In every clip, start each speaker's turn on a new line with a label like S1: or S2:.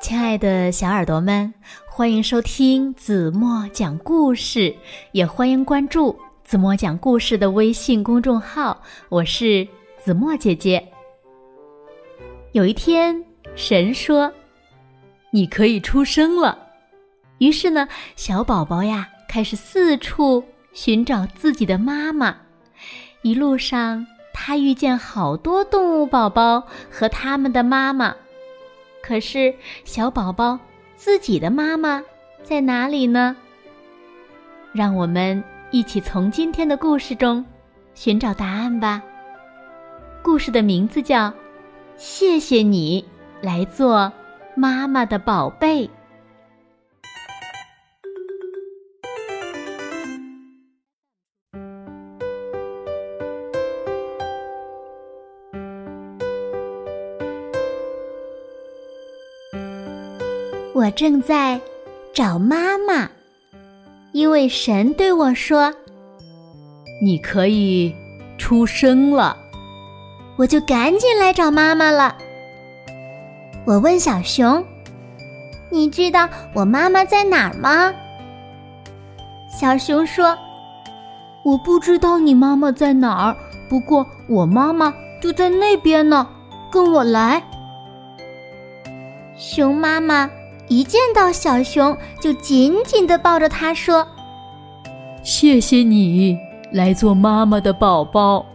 S1: 亲爱的小耳朵们，欢迎收听子墨讲故事，也欢迎关注子墨讲故事的微信公众号。我是子墨姐姐。有一天，神说：“你可以出生了。”于是呢，小宝宝呀开始四处寻找自己的妈妈。一路上，他遇见好多动物宝宝和他们的妈妈。可是，小宝宝自己的妈妈在哪里呢？让我们一起从今天的故事中寻找答案吧。故事的名字叫《谢谢你来做妈妈的宝贝》。我正在找妈妈，因为神对我说：“
S2: 你可以出生了。”
S1: 我就赶紧来找妈妈了。我问小熊：“你知道我妈妈在哪儿吗？”小熊说：“
S2: 我不知道你妈妈在哪儿，不过我妈妈就在那边呢，跟我来。”
S1: 熊妈妈。一见到小熊，就紧紧地抱着它说：“
S2: 谢谢你来做妈妈的宝宝。”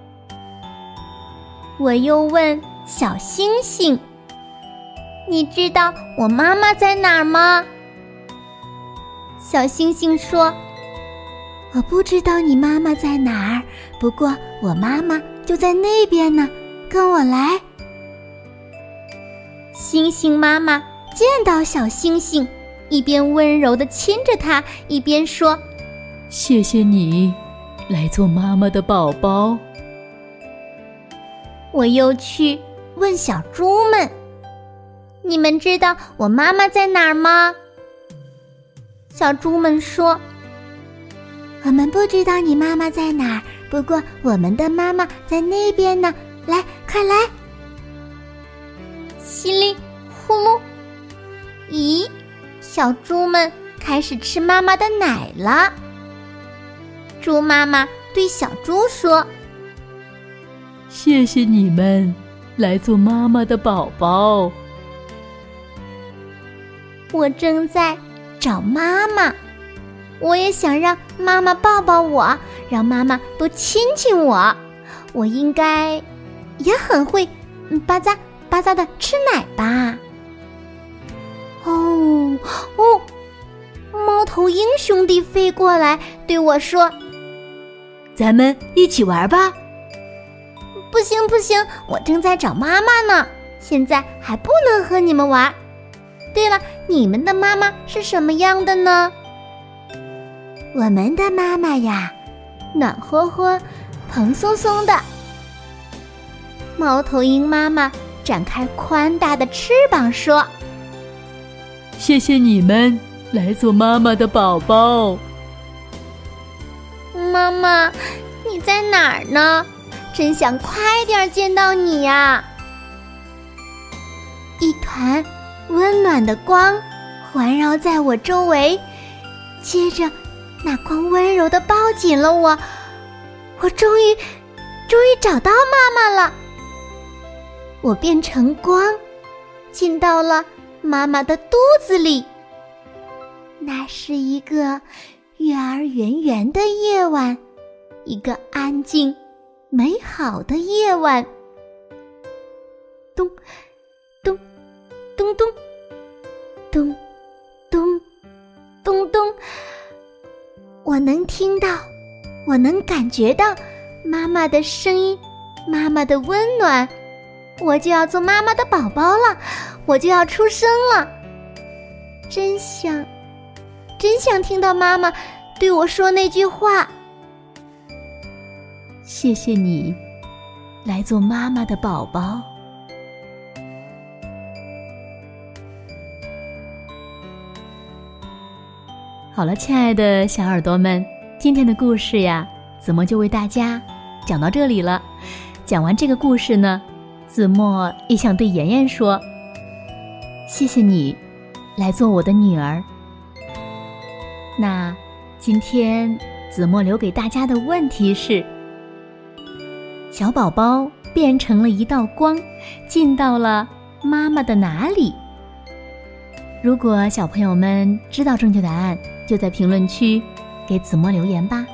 S1: 我又问小星星：“你知道我妈妈在哪儿吗？”小星星说：“我不知道你妈妈在哪儿，不过我妈妈就在那边呢，跟我来。”星星妈妈。见到小星星，一边温柔的亲着它，一边说：“
S2: 谢谢你，来做妈妈的宝宝。”
S1: 我又去问小猪们：“你们知道我妈妈在哪儿吗？”小猪们说：“我们不知道你妈妈在哪儿，不过我们的妈妈在那边呢。来，快来！”稀里呼噜。咦，小猪们开始吃妈妈的奶了。猪妈妈对小猪说：“
S2: 谢谢你们来做妈妈的宝宝。”
S1: 我正在找妈妈，我也想让妈妈抱抱我，让妈妈多亲亲我。我应该也很会吧嗒吧嗒的吃奶吧。哦哦，猫头鹰兄弟飞过来对我说：“
S2: 咱们一起玩吧。”
S1: 不行不行，我正在找妈妈呢，现在还不能和你们玩。对了，你们的妈妈是什么样的呢？我们的妈妈呀，暖和和、蓬松松的。猫头鹰妈妈展开宽大的翅膀说。
S2: 谢谢你们来做妈妈的宝宝。
S1: 妈妈，你在哪儿呢？真想快点见到你呀！一团温暖的光环绕在我周围，接着那光温柔的抱紧了我。我终于，终于找到妈妈了。我变成光，进到了。妈妈的肚子里，那是一个月儿圆圆的夜晚，一个安静、美好的夜晚。咚，咚，咚咚，咚，咚，咚咚，我能听到，我能感觉到妈妈的声音，妈妈的温暖。我就要做妈妈的宝宝了，我就要出生了。真想，真想听到妈妈对我说那句话：“
S2: 谢谢你，来做妈妈的宝宝。”好了，亲爱的小耳朵们，今天的故事呀，子墨就为大家讲到这里了。讲完这个故事呢。子墨也想对妍妍说：“谢谢你来做我的女儿。那今天子墨留给大家的问题是：小宝宝变成了一道光，进到了妈妈的哪里？如果小朋友们知道正确答案，就在评论区给子墨留言吧。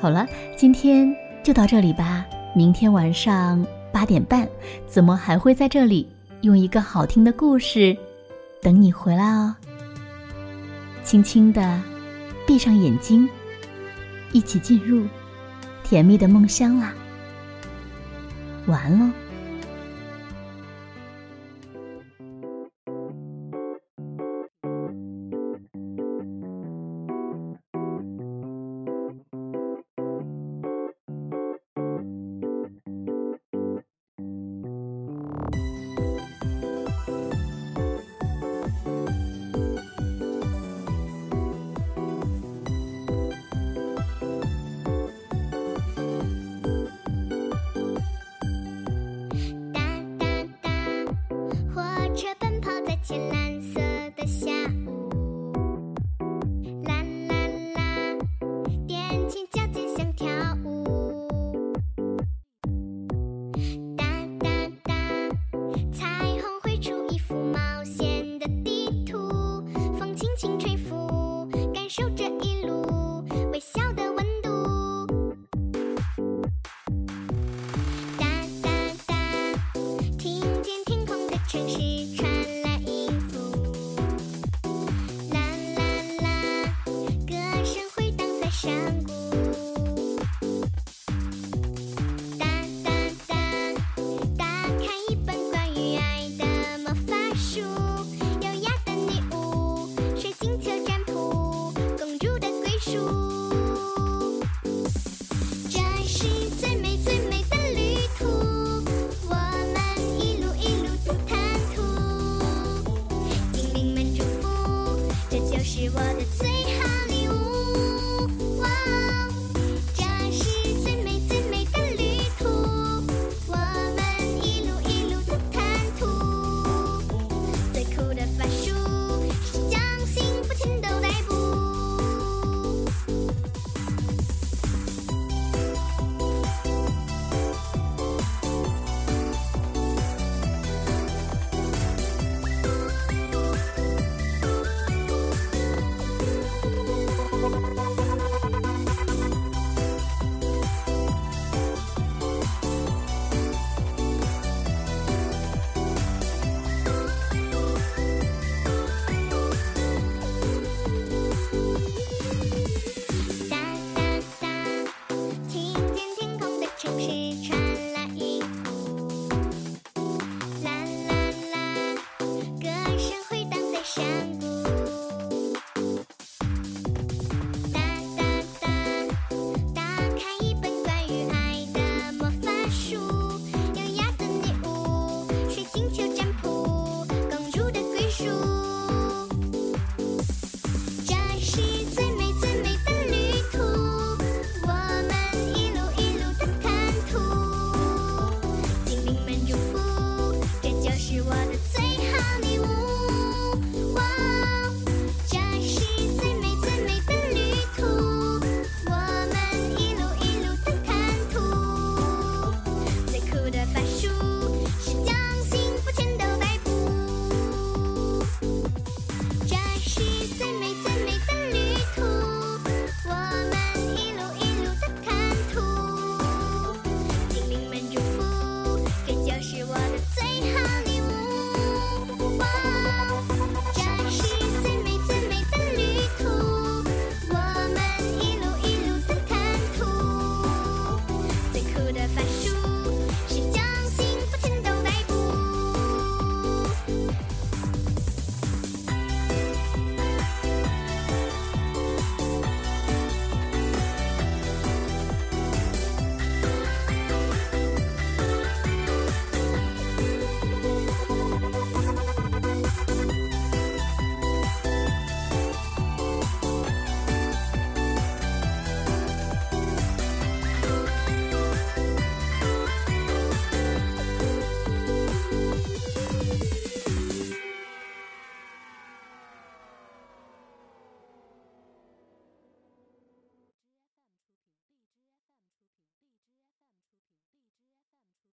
S2: 好了，今天就到这里吧。明天晚上八点半，子墨还会在这里用一个好听的故事等你回来哦。轻轻的闭上眼睛，一起进入甜蜜的梦乡啦。晚安喽。
S1: 是我的最